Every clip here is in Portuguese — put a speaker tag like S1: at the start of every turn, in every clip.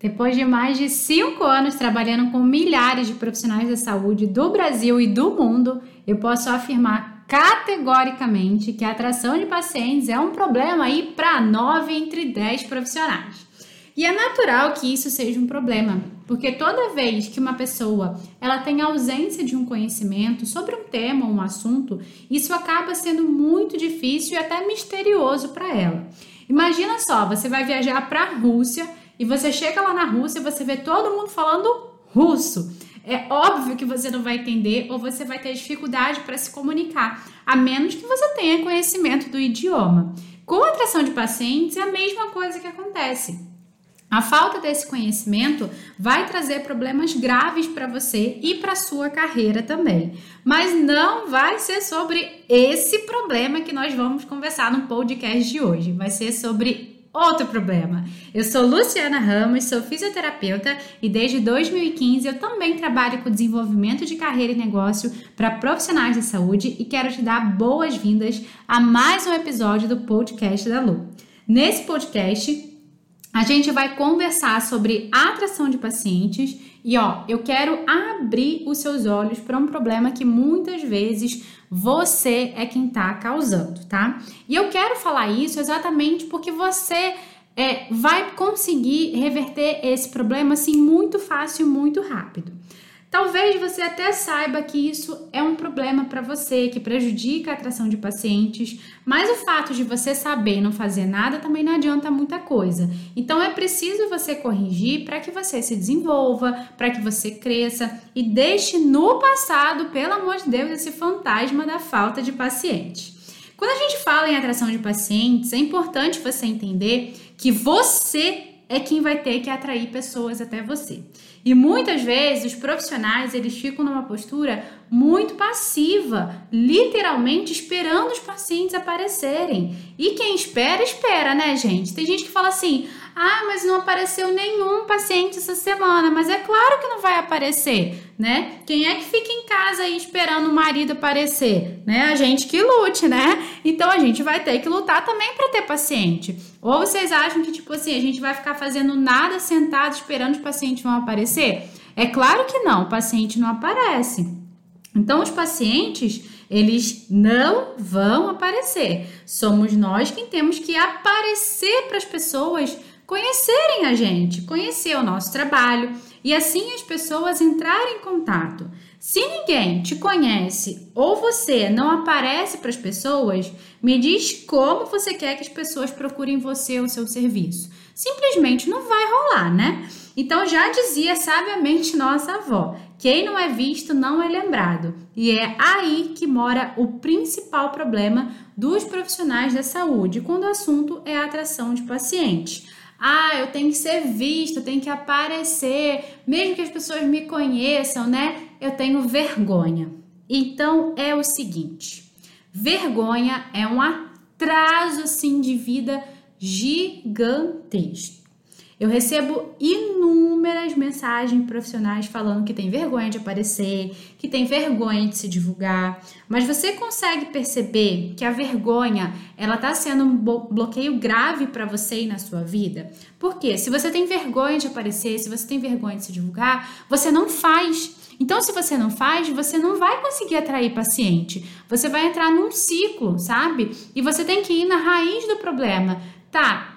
S1: Depois de mais de cinco anos trabalhando com milhares de profissionais da saúde do Brasil e do mundo, eu posso afirmar categoricamente que a atração de pacientes é um problema aí para nove entre dez profissionais. E é natural que isso seja um problema, porque toda vez que uma pessoa ela tem ausência de um conhecimento sobre um tema ou um assunto, isso acaba sendo muito difícil e até misterioso para ela. Imagina só, você vai viajar para a Rússia e você chega lá na Rússia e você vê todo mundo falando russo. É óbvio que você não vai entender ou você vai ter dificuldade para se comunicar, a menos que você tenha conhecimento do idioma. Com a atração de pacientes é a mesma coisa que acontece. A falta desse conhecimento vai trazer problemas graves para você e para sua carreira também. Mas não vai ser sobre esse problema que nós vamos conversar no podcast de hoje. Vai ser sobre outro problema. Eu sou Luciana Ramos, sou fisioterapeuta e desde 2015 eu também trabalho com desenvolvimento de carreira e negócio para profissionais de saúde e quero te dar boas-vindas a mais um episódio do podcast da Lu. Nesse podcast, a gente vai conversar sobre atração de pacientes e ó, eu quero abrir os seus olhos para um problema que muitas vezes você é quem está causando, tá? E eu quero falar isso exatamente porque você é, vai conseguir reverter esse problema assim muito fácil, muito rápido. Talvez você até saiba que isso é um problema para você, que prejudica a atração de pacientes, mas o fato de você saber não fazer nada também não adianta muita coisa. Então é preciso você corrigir para que você se desenvolva, para que você cresça e deixe no passado, pelo amor de Deus, esse fantasma da falta de pacientes. Quando a gente fala em atração de pacientes, é importante você entender que você é quem vai ter que atrair pessoas até você. E muitas vezes os profissionais eles ficam numa postura muito passiva, literalmente esperando os pacientes aparecerem. E quem espera, espera, né, gente? Tem gente que fala assim: ah, mas não apareceu nenhum paciente essa semana. Mas é claro que não vai aparecer, né? Quem é que fica em casa aí esperando o marido aparecer? Né? A gente que lute, né? Então a gente vai ter que lutar também para ter paciente. Ou vocês acham que, tipo assim, a gente vai ficar fazendo nada sentado esperando os pacientes vão aparecer? É claro que não, o paciente não aparece. Então, os pacientes, eles não vão aparecer. Somos nós quem temos que aparecer para as pessoas conhecerem a gente, conhecer o nosso trabalho e assim as pessoas entrarem em contato. Se ninguém te conhece ou você não aparece para as pessoas, me diz como você quer que as pessoas procurem você ou seu serviço. Simplesmente não vai rolar, né? Então já dizia sabiamente nossa avó: quem não é visto não é lembrado. E é aí que mora o principal problema dos profissionais da saúde quando o assunto é a atração de pacientes. Ah, eu tenho que ser visto, eu tenho que aparecer, mesmo que as pessoas me conheçam, né? Eu tenho vergonha. Então é o seguinte: vergonha é um atraso assim de vida gigantesco. Eu recebo inúmeras mensagens profissionais falando que tem vergonha de aparecer, que tem vergonha de se divulgar, mas você consegue perceber que a vergonha, ela tá sendo um bloqueio grave para você e na sua vida? Porque se você tem vergonha de aparecer, se você tem vergonha de se divulgar, você não faz. Então, se você não faz, você não vai conseguir atrair paciente. Você vai entrar num ciclo, sabe? E você tem que ir na raiz do problema. Tá,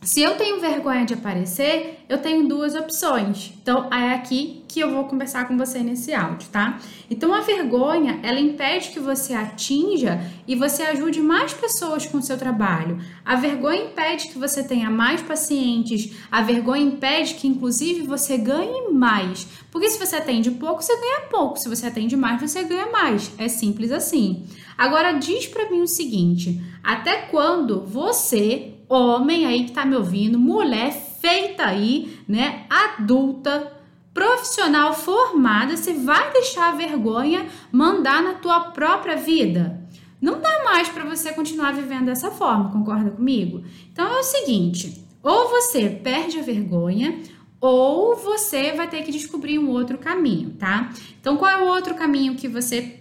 S1: se eu tenho vergonha de aparecer, eu tenho duas opções. Então, é aqui que eu vou conversar com você nesse áudio, tá? Então, a vergonha, ela impede que você atinja e você ajude mais pessoas com o seu trabalho. A vergonha impede que você tenha mais pacientes. A vergonha impede que, inclusive, você ganhe mais. Porque se você atende pouco, você ganha pouco. Se você atende mais, você ganha mais. É simples assim. Agora, diz para mim o seguinte: até quando você homem aí que tá me ouvindo, mulher feita aí, né, adulta, profissional formada, você vai deixar a vergonha mandar na tua própria vida? Não dá mais para você continuar vivendo dessa forma, concorda comigo? Então é o seguinte, ou você perde a vergonha, ou você vai ter que descobrir um outro caminho, tá? Então qual é o outro caminho que você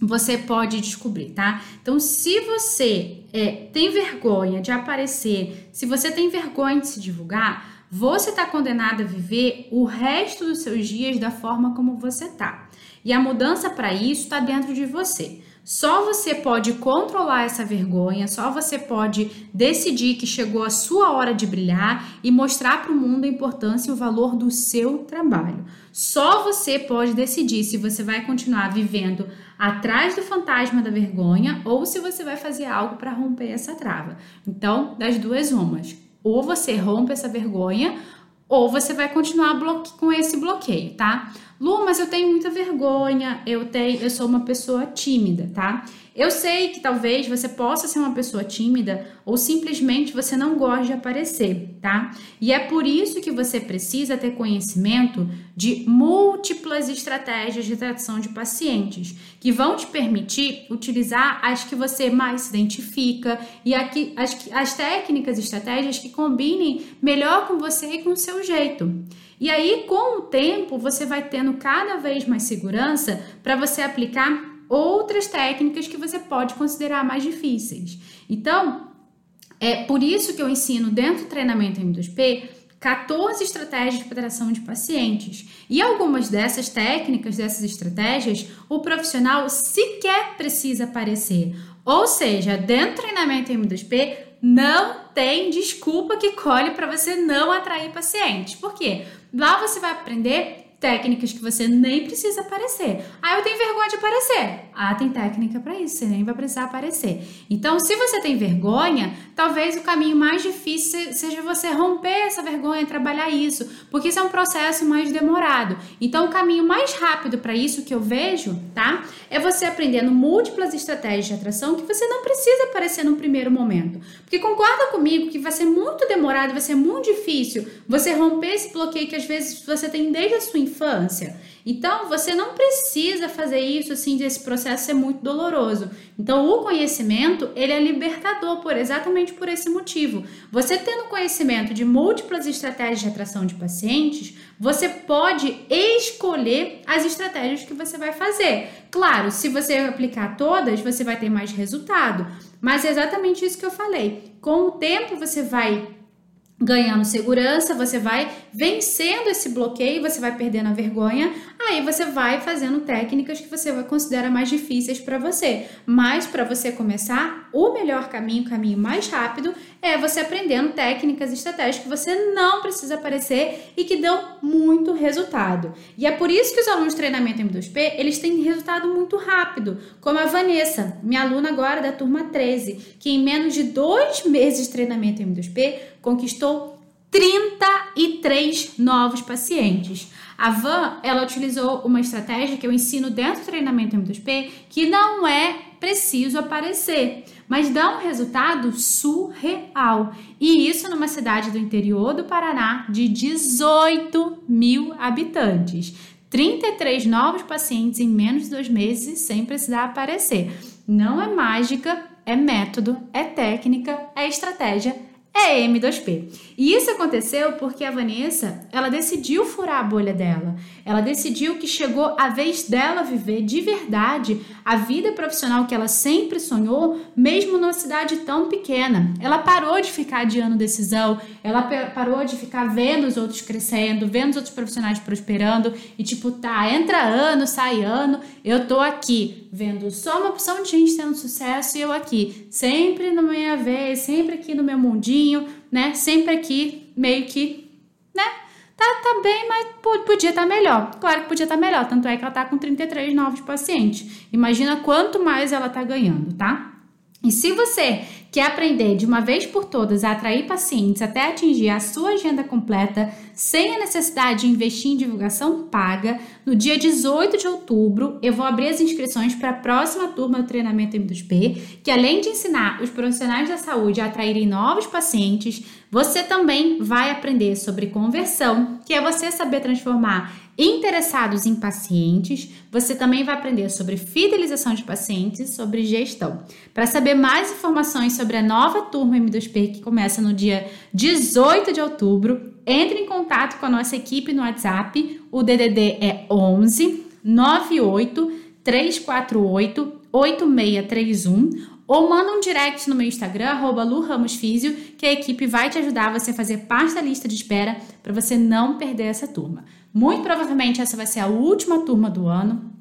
S1: você pode descobrir, tá? Então, se você é, tem vergonha de aparecer, se você tem vergonha de se divulgar, você está condenado a viver o resto dos seus dias da forma como você tá. E a mudança para isso está dentro de você. Só você pode controlar essa vergonha, só você pode decidir que chegou a sua hora de brilhar e mostrar para o mundo a importância e o valor do seu trabalho. Só você pode decidir se você vai continuar vivendo atrás do fantasma da vergonha ou se você vai fazer algo para romper essa trava. Então, das duas umas, ou você rompe essa vergonha ou você vai continuar com esse bloqueio, tá? Lu, mas eu tenho muita vergonha, eu tenho, eu sou uma pessoa tímida, tá? Eu sei que talvez você possa ser uma pessoa tímida ou simplesmente você não gosta de aparecer, tá? E é por isso que você precisa ter conhecimento de múltiplas estratégias de tração de pacientes, que vão te permitir utilizar as que você mais se identifica e aqui, as, as técnicas estratégias que combinem melhor com você e com o seu jeito. E aí, com o tempo, você vai tendo cada vez mais segurança para você aplicar outras técnicas que você pode considerar mais difíceis. Então, é por isso que eu ensino dentro do treinamento M2P 14 estratégias de atração de pacientes. E algumas dessas técnicas, dessas estratégias, o profissional sequer precisa aparecer. Ou seja, dentro do treinamento M2P não tem desculpa que colhe para você não atrair pacientes. Por quê? Lá você vai aprender técnicas que você nem precisa aparecer. Ah, eu tenho vergonha de aparecer. Ah, tem técnica para isso, você nem vai precisar aparecer. Então, se você tem vergonha, talvez o caminho mais difícil seja você romper essa vergonha, trabalhar isso, porque isso é um processo mais demorado. Então, o caminho mais rápido para isso que eu vejo, tá? É você aprendendo múltiplas estratégias de atração que você não precisa aparecer no primeiro momento. Porque concorda comigo que vai ser muito demorado, vai ser muito difícil você romper esse bloqueio que às vezes você tem desde a sua infância. Então, você não precisa fazer isso assim desse processo ser muito doloroso. Então, o conhecimento, ele é libertador por exatamente por esse motivo. Você tendo conhecimento de múltiplas estratégias de atração de pacientes, você pode escolher as estratégias que você vai fazer. Claro, se você aplicar todas, você vai ter mais resultado. Mas é exatamente isso que eu falei. Com o tempo, você vai ganhando segurança, você vai vencendo esse bloqueio, você vai perdendo a vergonha, aí você vai fazendo técnicas que você vai considerar mais difíceis para você. Mas para você começar, o melhor caminho, o caminho mais rápido é você aprendendo técnicas e estratégias que você não precisa aparecer e que dão muito resultado. E é por isso que os alunos de treinamento M2P, eles têm resultado muito rápido, como a Vanessa, minha aluna agora da turma 13, que em menos de dois meses de treinamento M2P conquistou 33 novos pacientes. A Van, ela utilizou uma estratégia que eu ensino dentro do treinamento M2P, que não é preciso aparecer, mas dá um resultado surreal. E isso numa cidade do interior do Paraná de 18 mil habitantes. 33 novos pacientes em menos de dois meses sem precisar aparecer. Não é mágica, é método, é técnica, é estratégia é M2P. E isso aconteceu porque a Vanessa, ela decidiu furar a bolha dela. Ela decidiu que chegou a vez dela viver de verdade a vida profissional que ela sempre sonhou, mesmo numa cidade tão pequena. Ela parou de ficar adiando decisão, ela parou de ficar vendo os outros crescendo, vendo os outros profissionais prosperando e tipo, tá, entra ano, sai ano, eu tô aqui vendo só uma opção de gente tendo sucesso e eu aqui, sempre na minha vez, sempre aqui no meu mundinho, né? Sempre aqui, meio que, né? Tá, tá bem, mas podia estar tá melhor. Claro que podia estar tá melhor, tanto é que ela tá com 33 novos pacientes. Imagina quanto mais ela tá ganhando, tá? E se você quer aprender de uma vez por todas a atrair pacientes até atingir a sua agenda completa, sem a necessidade de investir em divulgação paga, no dia 18 de outubro eu vou abrir as inscrições para a próxima turma do treinamento M2P, que além de ensinar os profissionais da saúde a atraírem novos pacientes, você também vai aprender sobre conversão, que é você saber transformar interessados em pacientes. Você também vai aprender sobre fidelização de pacientes e sobre gestão. Para saber mais informações sobre a nova turma M2P que começa no dia 18 de outubro, entre em contato com a nossa equipe no WhatsApp. O DDD é 11 98 348 8631 ou manda um direct no meu Instagram, arroba Lu Ramos Físio, que a equipe vai te ajudar você a fazer parte da lista de espera para você não perder essa turma. Muito provavelmente essa vai ser a última turma do ano.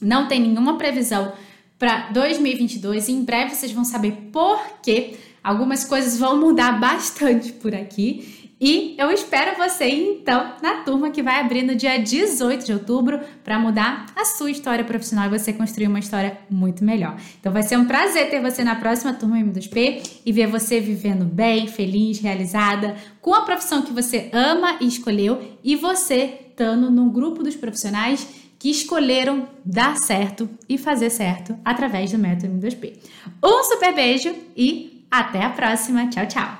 S1: Não tem nenhuma previsão para 2022 e em breve vocês vão saber por quê. Algumas coisas vão mudar bastante por aqui. E eu espero você então na turma que vai abrir no dia 18 de outubro para mudar a sua história profissional e você construir uma história muito melhor. Então vai ser um prazer ter você na próxima turma M2P e ver você vivendo bem, feliz, realizada, com a profissão que você ama e escolheu e você estando no grupo dos profissionais que escolheram dar certo e fazer certo através do método M2P. Um super beijo e até a próxima. Tchau, tchau.